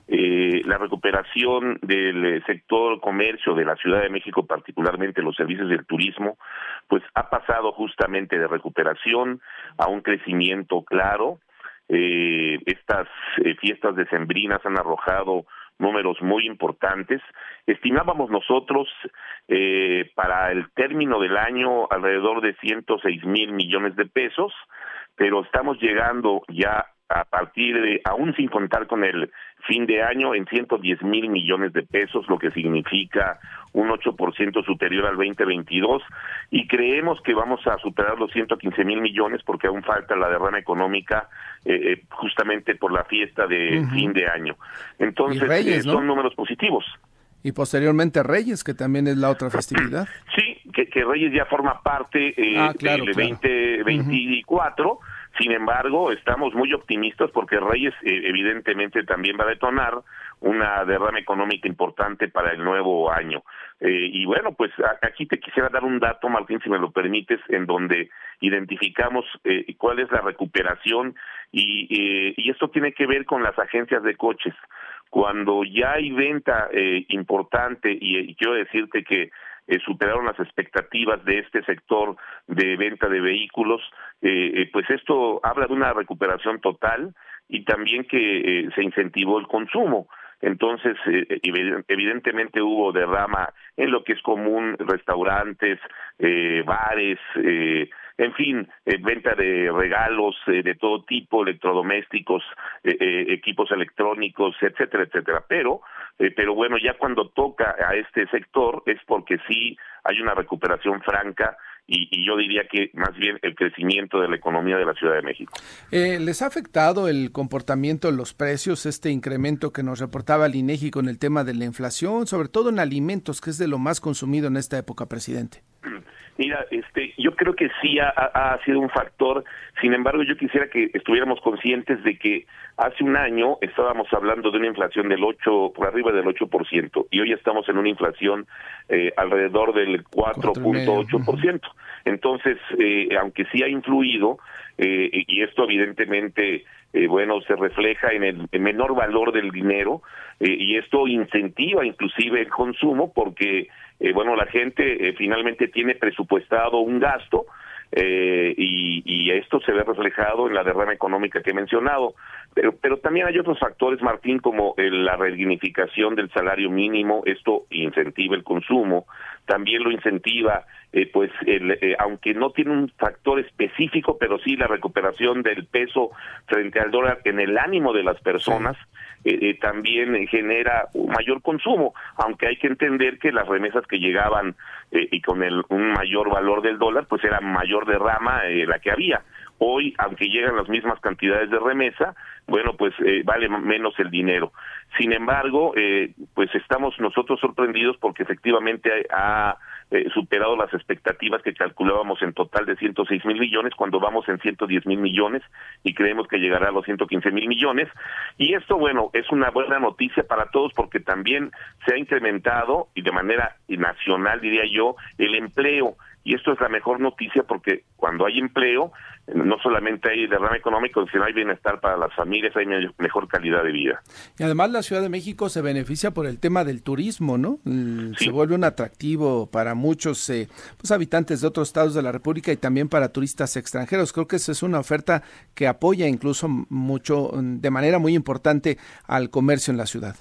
eh, la recuperación del eh, sector comercio de la Ciudad de México, particularmente los servicios del turismo, pues ha pasado justamente de recuperación a un crecimiento claro. Eh, estas eh, fiestas decembrinas han arrojado números muy importantes. Estimábamos nosotros eh, para el término del año alrededor de 106 mil millones de pesos, pero estamos llegando ya a partir de, aún sin contar con el fin de año, en 110 mil millones de pesos, lo que significa un 8% superior al 2022, y creemos que vamos a superar los 115 mil millones porque aún falta la derrama económica eh, eh justamente por la fiesta de fin de año. Entonces, eh, son números positivos. Y posteriormente Reyes, que también es la otra festividad. Sí, que, que Reyes ya forma parte eh, ah, del 2024. Sin embargo, estamos muy optimistas porque Reyes eh, evidentemente también va a detonar una derrama económica importante para el nuevo año. Eh, y bueno, pues aquí te quisiera dar un dato, Martín, si me lo permites, en donde identificamos eh, cuál es la recuperación y, y esto tiene que ver con las agencias de coches. Cuando ya hay venta importante, y quiero decirte que eh, superaron las expectativas de este sector de venta de vehículos, eh, eh, pues esto habla de una recuperación total y también que se incentivó el consumo. Entonces, evidentemente hubo derrama en lo que es común, restaurantes, bares, en fin, venta de regalos de todo tipo, electrodomésticos, equipos electrónicos, etcétera, etcétera. Pero eh, pero bueno, ya cuando toca a este sector es porque sí hay una recuperación franca y, yo diría que más bien el crecimiento de la economía de la Ciudad de México. Eh, ¿Les ha afectado el comportamiento de los precios, este incremento que nos reportaba el INEGI con el tema de la inflación, sobre todo en alimentos, que es de lo más consumido en esta época, presidente? Mira, este, yo creo que sí ha, sido un factor. Sin embargo, yo quisiera que estuviéramos conscientes de que hace un año estábamos hablando de una inflación del 8, por arriba del 8%, y hoy estamos en una inflación eh, alrededor del 4.8%. Entonces, eh, aunque sí ha influido, eh, y esto evidentemente, eh, bueno, se refleja en el menor valor del dinero, eh, y esto incentiva inclusive el consumo porque eh, bueno, la gente finalmente tiene presupuestado un gasto eh, y, y, esto se ve reflejado en la derrama económica que he mencionado. Pero, pero también hay otros factores, Martín, como la redignificación del salario mínimo, esto incentiva el consumo, también lo incentiva, eh, pues, el, eh, aunque no tiene un factor específico, pero sí la recuperación del peso frente al dólar en el ánimo de las personas. Eh, también genera un mayor consumo, aunque hay que entender que las remesas que llegaban y con el, un mayor valor del dólar, pues era mayor derrama la que había. Hoy, aunque llegan las mismas cantidades de remesa, bueno, pues vale menos el dinero. Sin embargo, pues estamos nosotros sorprendidos porque efectivamente ha eh, superado las expectativas que calculábamos en total de 106 mil millones cuando vamos en 110 mil millones y creemos que llegará a los 115 mil millones. Y esto, bueno, es una buena noticia para todos porque también se ha incrementado y de manera nacional, diría yo, el empleo y esto es la mejor noticia porque cuando hay empleo, no solamente hay derrame económico, sino hay bienestar para las familias, hay mejor calidad de vida. Y además la Ciudad de México se beneficia por el tema del turismo, ¿no? Se vuelve un atractivo para muchos eh, pues, habitantes de otros estados de la República y también para turistas extranjeros. Creo que esa es una oferta que apoya incluso mucho, de manera muy importante al comercio en la ciudad.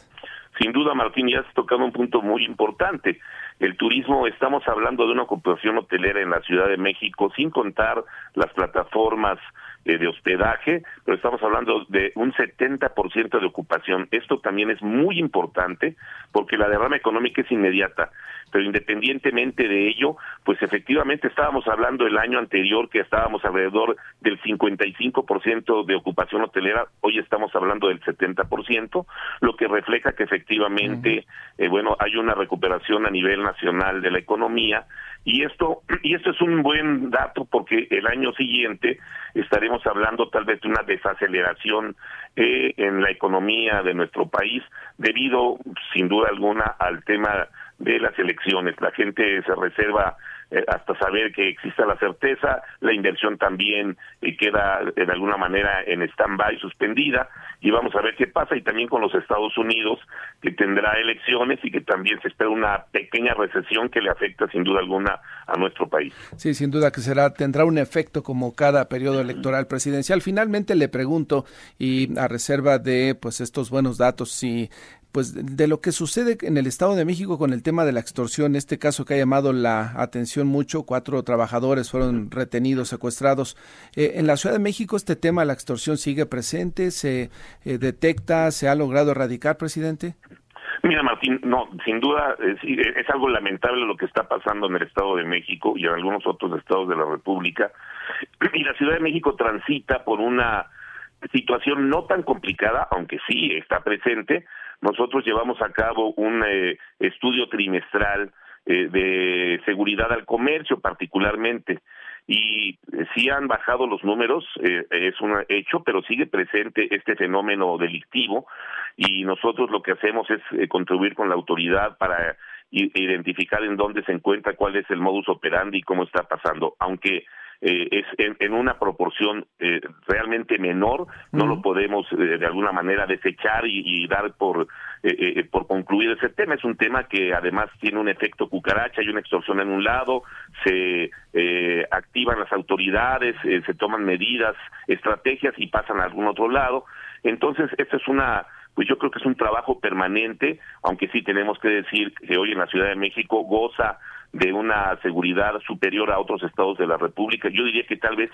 Sin duda, Martín, ya has tocado un punto muy importante. El turismo, estamos hablando de una ocupación hotelera en la Ciudad de México, sin contar las plataformas eh, de hospedaje, pero estamos hablando de un 70% de ocupación. Esto también es muy importante porque la derrama económica es inmediata, pero independientemente de ello, pues efectivamente estábamos hablando el año anterior que estábamos alrededor del 55% de ocupación hotelera, hoy estamos hablando del 70%, lo que refleja que efectivamente, eh, bueno, hay una recuperación a nivel nacional de la economía y esto y esto es un buen dato porque el año siguiente estaremos hablando tal vez de una desaceleración eh, en la economía de nuestro país debido sin duda alguna al tema de las elecciones la gente se reserva eh, hasta saber que exista la certeza, la inversión también eh, queda de alguna manera en stand-by, suspendida, y vamos a ver qué pasa, y también con los Estados Unidos, que tendrá elecciones y que también se espera una pequeña recesión que le afecta sin duda alguna a nuestro país. Sí, sin duda que será, tendrá un efecto como cada periodo electoral presidencial. Finalmente le pregunto, y a reserva de pues estos buenos datos, si pues de lo que sucede en el Estado de México con el tema de la extorsión, este caso que ha llamado la atención mucho, cuatro trabajadores fueron retenidos, secuestrados. Eh, en la Ciudad de México este tema, la extorsión, sigue presente, se eh, detecta, se ha logrado erradicar, presidente. Mira, Martín, no, sin duda es, es, algo lamentable lo que está pasando en el Estado de México y en algunos otros estados de la República. Y la Ciudad de México transita por una situación no tan complicada, aunque sí está presente, nosotros llevamos a cabo un eh, estudio trimestral eh, de seguridad al comercio particularmente. Y eh, sí han bajado los números, es un hecho, pero sigue presente este fenómeno delictivo. Y nosotros lo que hacemos es contribuir con la autoridad para identificar en dónde se encuentra, cuál es el modus operandi y cómo está pasando, aunque eh, es en, una proporción eh, realmente menor, no lo podemos eh, de alguna manera desechar y, dar por, por concluir ese tema. Es un tema que además tiene un efecto cucaracha, hay una extorsión en un lado, se activan las autoridades, se toman medidas, estrategias y pasan a algún otro lado. Entonces, esto es una pues yo creo que es un trabajo permanente, aunque sí tenemos que decir que hoy en la Ciudad de México goza de una seguridad superior a otros estados de la República. Yo diría que tal vez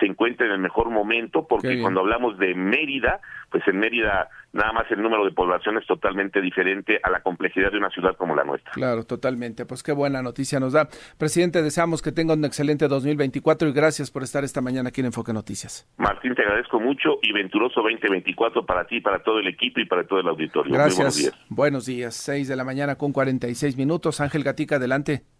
se encuentra en el mejor momento, porque cuando hablamos de Mérida, pues en Mérida nada más el número de población es totalmente diferente a la complejidad de una ciudad como la nuestra. Claro, totalmente. Pues qué buena noticia nos da. Presidente, deseamos que tenga un excelente 2024 y gracias por estar esta mañana aquí en Enfoque Noticias. Martín, te agradezco mucho y venturoso 2024 para ti, para todo el equipo y para todo el auditorio. Gracias. buenos días. Buenos días. 6 de la mañana con 46 minutos. Ángel Gatica, adelante.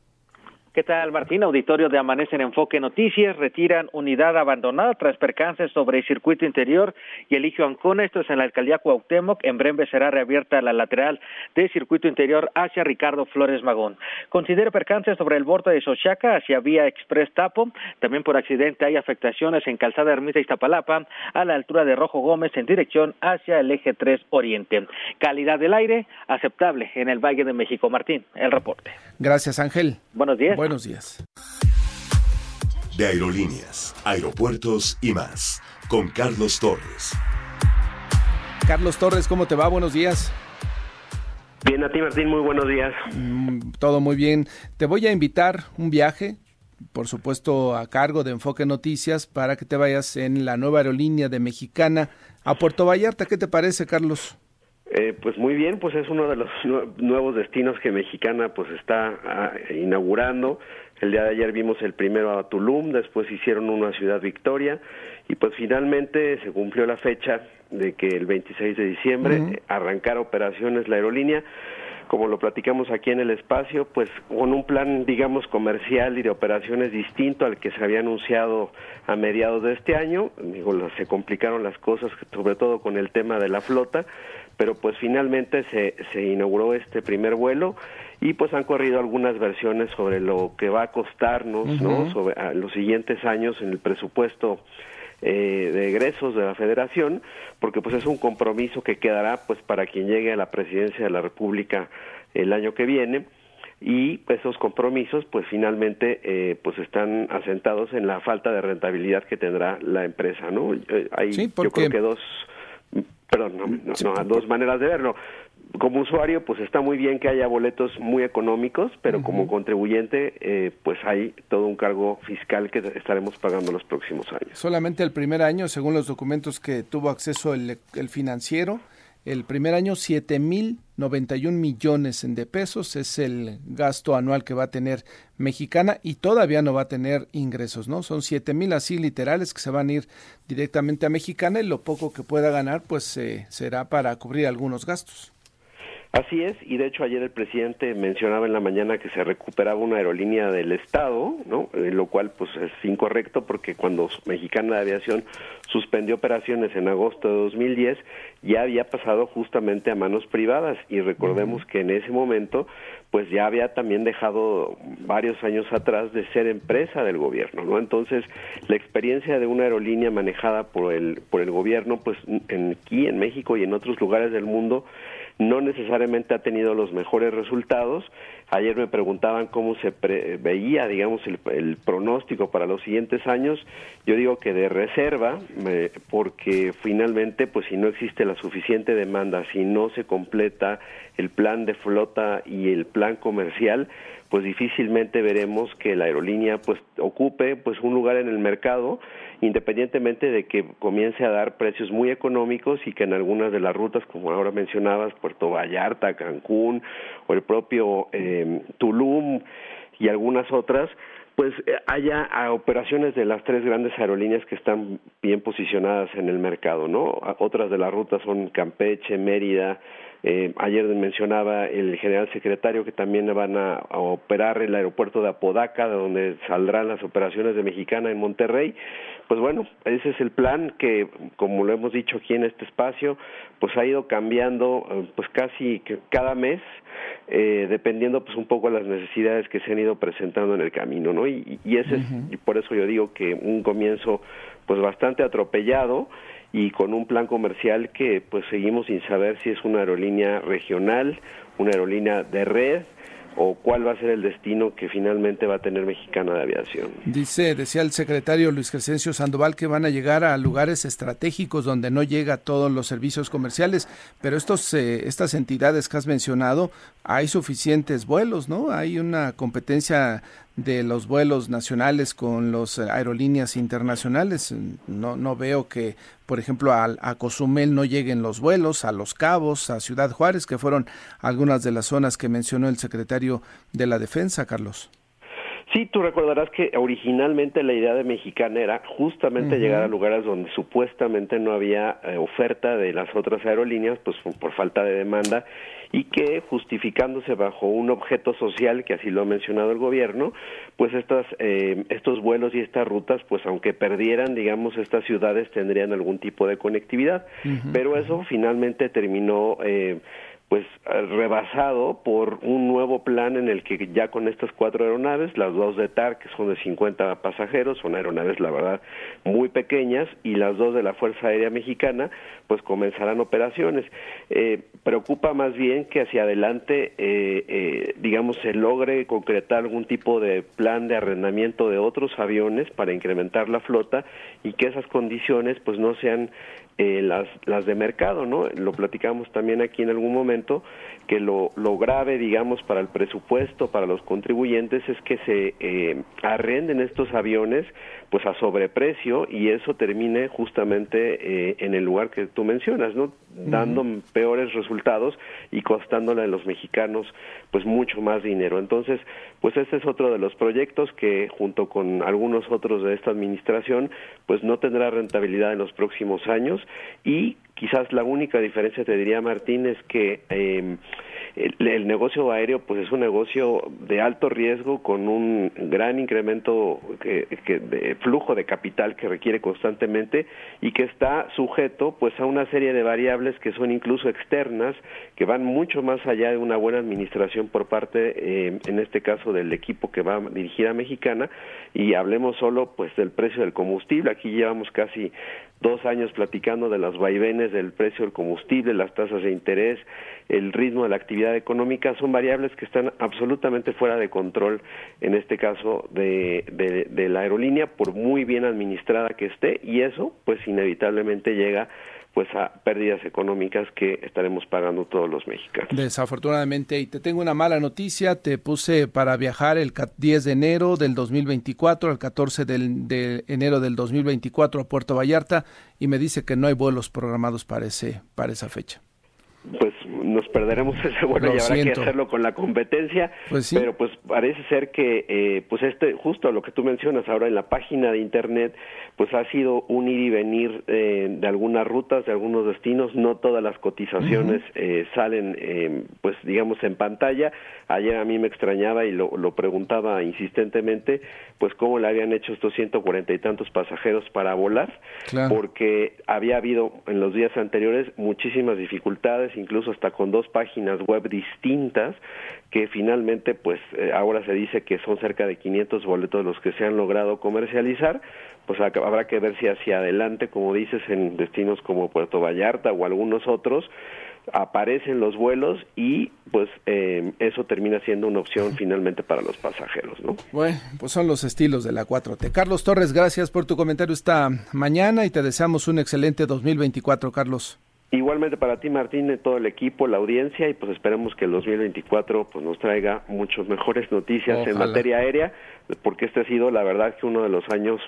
¿Qué tal, Martín? Auditorio de Amanece en Enfoque Noticias. Retiran unidad abandonada tras percances sobre el circuito interior y Eligio Ancona. Esto es en la alcaldía Cuauhtémoc. En breve será reabierta la lateral del circuito interior hacia Ricardo Flores Magón. Considera percances sobre el borde de Sochaca hacia vía Express Tapo. También por accidente hay afectaciones en Calzada Ermita Iztapalapa a la altura de Rojo Gómez en dirección hacia el eje 3 Oriente. Calidad del aire aceptable en el Valle de México. Martín, el reporte. Gracias, Ángel. Buenos días. Buenos días. De aerolíneas, aeropuertos y más, con Carlos Torres. Carlos Torres, ¿cómo te va? Buenos días. Bien, a ti Martín, muy buenos días. Mm, todo muy bien. Te voy a invitar un viaje, por supuesto a cargo de Enfoque Noticias, para que te vayas en la nueva aerolínea de Mexicana a Puerto Vallarta. ¿Qué te parece, Carlos? Eh, pues muy bien, pues es uno de los nuevos destinos que Mexicana pues está ah, inaugurando. El día de ayer vimos el primero a Tulum, después hicieron uno a Ciudad Victoria y pues finalmente se cumplió la fecha de que el 26 de diciembre arrancara operaciones la aerolínea como lo platicamos aquí en el espacio, pues con un plan, digamos, comercial y de operaciones distinto al que se había anunciado a mediados de este año. Digo, se complicaron las cosas, sobre todo con el tema de la flota, pero pues finalmente se, se inauguró este primer vuelo y pues han corrido algunas versiones sobre lo que va a costarnos, ¿no? Sobre los siguientes años en el presupuesto eh, de egresos de la Federación, porque pues es un compromiso que quedará pues para quien llegue a la presidencia de la República el año que viene. Y esos compromisos pues finalmente eh, pues están asentados en la falta de rentabilidad que tendrá la empresa no eh, hay yo creo que dos perdón no, no, dos maneras de verlo como usuario, pues está muy bien que haya boletos muy económicos, pero como contribuyente, eh, pues hay todo un cargo fiscal que estaremos pagando los próximos años. Solamente el primer año, según los documentos que tuvo acceso el, el financiero, el primer año 7.091 millones de pesos es el gasto anual que va a tener Mexicana y todavía no va a tener ingresos, ¿no? Son 7.000 así literales que se van a ir directamente a Mexicana y lo poco que pueda ganar pues eh, será para cubrir algunos gastos. Así es, y de hecho ayer el presidente mencionaba en la mañana que se recuperaba una aerolínea del Estado, ¿no? Eh, lo cual pues es incorrecto porque cuando Mexicana de Aviación suspendió operaciones en agosto de 2010 ya había pasado justamente a manos privadas y recordemos que en ese momento pues ya había también dejado varios años atrás de ser empresa del gobierno, ¿no? Entonces, la experiencia de una aerolínea manejada por el por el gobierno pues en, aquí en México y en otros lugares del mundo no necesariamente ha tenido los mejores resultados. Ayer me preguntaban cómo se veía, digamos, el, pronóstico para los siguientes años. Yo digo que de reserva, porque finalmente, pues si no existe la suficiente demanda, si no se completa el plan de flota y el plan comercial, pues difícilmente veremos que la aerolínea pues ocupe pues un lugar en el mercado independientemente de que comience a dar precios muy económicos y que en algunas de las rutas, como ahora mencionabas, Puerto Vallarta, Cancún o el propio eh, Tulum y algunas otras, pues eh, haya operaciones de las tres grandes aerolíneas que están bien posicionadas en el mercado, ¿no? Otras de las rutas son Campeche, Mérida, eh, ayer mencionaba el general secretario que también van a, operar el aeropuerto de Apodaca, de donde saldrán las operaciones de Mexicana en Monterrey. Pues bueno, ese es el plan que, como lo hemos dicho aquí en este espacio, pues ha ido cambiando eh, pues casi cada mes, eh, dependiendo pues un poco de las necesidades que se han ido presentando en el camino, ¿no? Y, y ese es, y por eso yo digo que un comienzo pues bastante atropellado y con un plan comercial que pues seguimos sin saber si es una aerolínea regional, una aerolínea de red o cuál va a ser el destino que finalmente va a tener Mexicana de Aviación. Dice, decía el secretario Luis Crescencio Sandoval que van a llegar a lugares estratégicos donde no llega todos los servicios comerciales, pero estos eh, estas entidades que has mencionado, hay suficientes vuelos, ¿no? Hay una competencia de los vuelos nacionales con las aerolíneas internacionales. No, no veo que, por ejemplo, a, Cozumel no lleguen los vuelos, a Los Cabos, a Ciudad Juárez, que fueron algunas de las zonas que mencionó el secretario de la Defensa, Carlos. Sí, tú recordarás que originalmente la idea de Mexicana era justamente llegar a lugares donde supuestamente no había eh, oferta de las otras aerolíneas, pues por falta de demanda, y que justificándose bajo un objeto social, que así lo ha mencionado el gobierno, pues estas, eh, estos vuelos y estas rutas, pues aunque perdieran, digamos, estas ciudades tendrían algún tipo de conectividad, pero eso finalmente terminó eh, pues eh, rebasado por un nuevo plan en el que ya con estas cuatro aeronaves, las dos de TAR que son de 50 pasajeros, son aeronaves la verdad muy pequeñas y las dos de la Fuerza Aérea Mexicana pues comenzarán operaciones. Eh, preocupa más bien que hacia adelante eh, eh, digamos se logre concretar algún tipo de plan de arrendamiento de otros aviones para incrementar la flota y que esas condiciones pues no sean eh, las, las de mercado, ¿no? Lo platicamos también aquí en algún momento, que lo, lo grave, digamos, para el presupuesto, para los contribuyentes, es que se eh, arrenden estos aviones pues a sobreprecio y eso termine justamente eh, en el lugar que tú mencionas, ¿no? Dando peores resultados y costándole a los mexicanos pues mucho más dinero. Entonces, pues este es otro de los proyectos que junto con algunos otros de esta administración pues no tendrá rentabilidad en los próximos años y quizás la única diferencia, te diría Martín, es que eh, el, negocio aéreo pues es un negocio de alto riesgo con un gran incremento que, de flujo de capital que requiere constantemente y que está sujeto pues a una serie de variables que son incluso externas que van mucho más allá de una buena administración por parte eh, en este caso del equipo que va a dirigir a Mexicana. Y hablemos solo pues del precio del combustible. Aquí llevamos casi dos años platicando de los vaivenes del precio del combustible, las tasas de interés, el ritmo de la actividad económica, son variables que están absolutamente fuera de control, en este caso de, de, la aerolínea, por muy bien administrada que esté, y eso pues inevitablemente llega pues a pérdidas económicas que estaremos pagando todos los mexicanos. Desafortunadamente, y te tengo una mala noticia, te puse para viajar el 10 de enero del 2024 al 14 de enero del 2024 a Puerto Vallarta y me dice que no hay vuelos programados para ese para esa fecha nos perderemos ese vuelo y habrá que hacerlo con la competencia. Pues pero pues parece ser que eh, pues este justo lo que tú mencionas ahora en la página de internet pues ha sido un ir y venir eh, de algunas rutas de algunos destinos. No todas las cotizaciones eh, salen eh, pues digamos en pantalla. Ayer a mí me extrañaba y lo, lo preguntaba insistentemente pues cómo le habían hecho estos ciento cuarenta y tantos pasajeros para volar. Porque había habido en los días anteriores muchísimas dificultades incluso hasta con dos páginas web distintas, que finalmente, pues eh, ahora se dice que son cerca de 500 boletos los que se han logrado comercializar, pues habrá que ver si hacia adelante, como dices, en destinos como Puerto Vallarta o algunos otros, aparecen los vuelos y pues eh, eso termina siendo una opción finalmente para los pasajeros, ¿no? Bueno, pues son los estilos de la 4T. Carlos Torres, gracias por tu comentario esta mañana y te deseamos un excelente 2024, Carlos. Igualmente para ti, Martín, todo el equipo, la audiencia, y pues esperemos que el 2024 pues, nos traiga muchas mejores noticias en materia aérea, porque este ha sido, la verdad, que uno de los años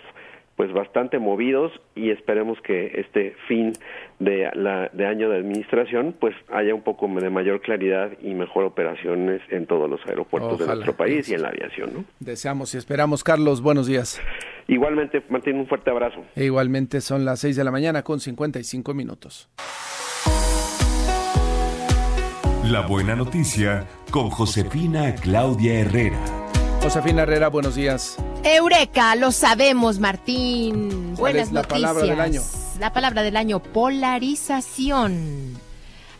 pues bastante movidos y esperemos que este fin de, la, de año de administración pues haya un poco de mayor claridad y mejor operaciones en todos los aeropuertos de nuestro país y en la aviación. ¿no? Deseamos y esperamos. Carlos, buenos días. Igualmente, Martín, un fuerte abrazo. E igualmente son las 6 de la mañana con 55 minutos. La buena noticia con Josefina Claudia Herrera. Josefina Herrera, buenos días. Eureka, lo sabemos, Martín. Buenas la palabra del año? La palabra del año, polarización.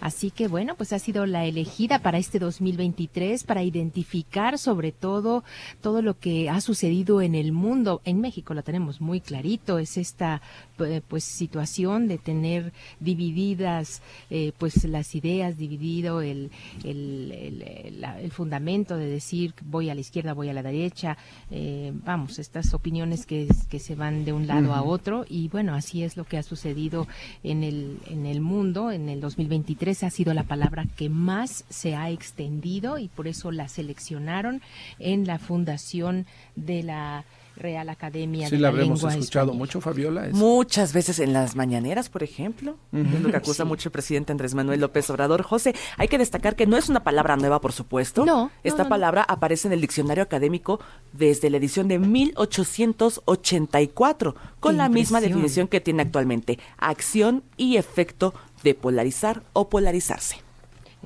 Así que bueno, pues ha sido la elegida para este 2023 para identificar sobre todo todo lo que ha sucedido en el mundo. En México lo tenemos muy clarito, es esta eh, pues situación de tener divididas eh, pues las ideas, dividido el, el, el, fundamento de decir voy a la izquierda, voy a la derecha, eh, vamos, estas opiniones que, que se van de un lado a otro. Y bueno, así es lo que ha sucedido en el, en el mundo en el 2023 ha sido la palabra que más se ha extendido y por eso la seleccionaron en la fundación de la Real Academia sí, de la, la habremos escuchado mucho, Fabiola. Muchas veces en las mañaneras, por ejemplo, es lo que acusa mucho el presidente Andrés Manuel López Obrador. José, hay que destacar que no es una palabra nueva, por supuesto. No. Esta palabra aparece en el diccionario académico desde la edición de 1884, con la misma definición que tiene actualmente, acción y efecto de polarizar o polarizarse.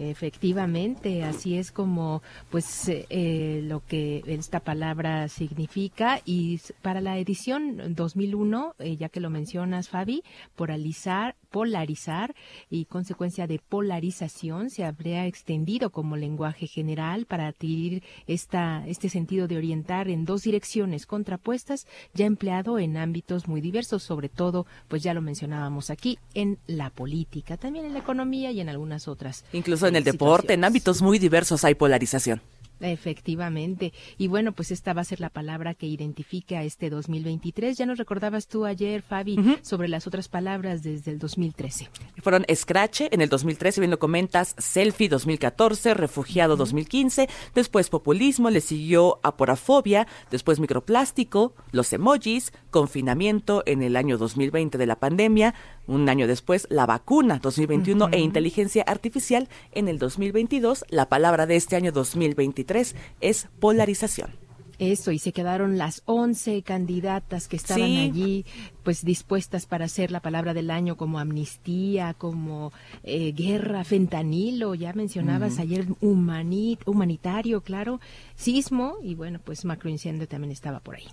Efectivamente, así es como pues eh, lo que esta palabra significa y para la edición 2001, eh, ya que lo mencionas Fabi, polarizar, polarizar y consecuencia de polarización se habría extendido como lenguaje general para adquirir esta este sentido de orientar en dos direcciones contrapuestas, ya empleado en ámbitos muy diversos, sobre todo, pues ya lo mencionábamos aquí, en la política, también en la economía y en algunas otras. Incluso en el deporte, en ámbitos muy diversos hay polarización. Efectivamente. Y bueno, pues esta va a ser la palabra que identifique a este 2023. Ya nos recordabas tú ayer, Fabi, sobre las otras palabras desde el 2013. Fueron Scratch en el 2013, bien lo comentas, Selfie 2014, Refugiado 2015, después Populismo, le siguió Aporafobia, después Microplástico, los emojis, Confinamiento en el año 2020 de la pandemia, un año después la vacuna 2021 e inteligencia artificial en el 2022. La palabra de este año 2023 es polarización. Eso, y se quedaron las 11 candidatas que estaban allí, pues dispuestas para hacer la palabra del año como amnistía, como eh, guerra, fentanilo, ya mencionabas ayer humanit, humanitario, claro, sismo, y bueno, pues macroincendio también estaba por ahí.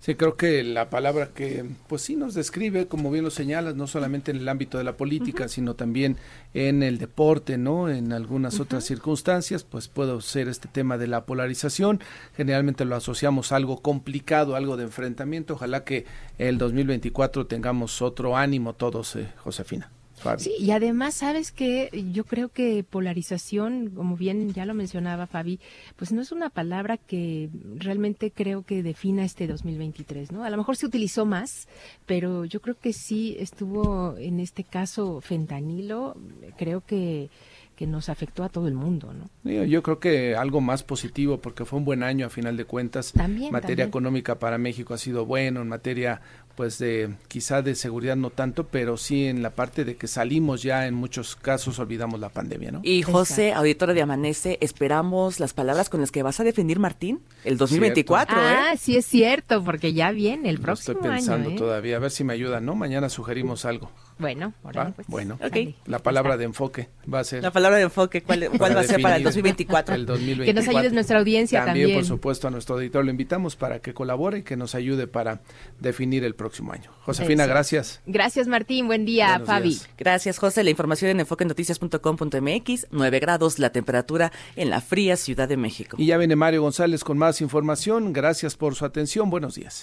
Sí, creo que la palabra que, pues sí, nos describe, como bien lo señalas, no solamente en el ámbito de la política, sino también en el deporte, ¿no? En algunas otras circunstancias, pues puede ser este tema de la polarización. Generalmente lo asociamos a algo complicado, algo de enfrentamiento. Ojalá que el 2024 tengamos otro ánimo todos, eh, Josefina. Sí, y además, sabes que yo creo que polarización, como bien ya lo mencionaba Fabi, pues no es una palabra que realmente creo que defina este 2023, ¿no? A lo mejor se utilizó más, pero yo creo que sí estuvo en este caso fentanilo, creo que que nos afectó a todo el mundo, ¿no? Yo creo que algo más positivo porque fue un buen año a final de cuentas. También, materia económica para México ha sido bueno, en materia pues de quizá de seguridad no tanto, pero sí en la parte de que salimos ya en muchos casos olvidamos la pandemia, ¿no? Y José, auditora de Amanece, esperamos las palabras con las que vas a definir Martín el 2024, ¿eh? Ah, sí es cierto, porque ya viene el próximo Estoy pensando año, ¿eh? todavía, a ver si me ayudan, ¿no? Mañana sugerimos algo. Bueno, pues. bueno. La palabra de enfoque va a ser La palabra de enfoque, ¿cuál, cuál va a ser para el 2024? el 2024. Que nos ayude nuestra audiencia también. por supuesto, a nuestro editor lo invitamos para que colabore y que nos ayude para definir el próximo año. Josefina, Eso. gracias. Gracias, Martín. Buen día, Buenos Fabi. días. Gracias, José. La información en enfoquenoticias.com.mx, 9 grados la temperatura en la fría Ciudad de México. Y ya viene Mario González con más información. Gracias por su atención. Buenos días.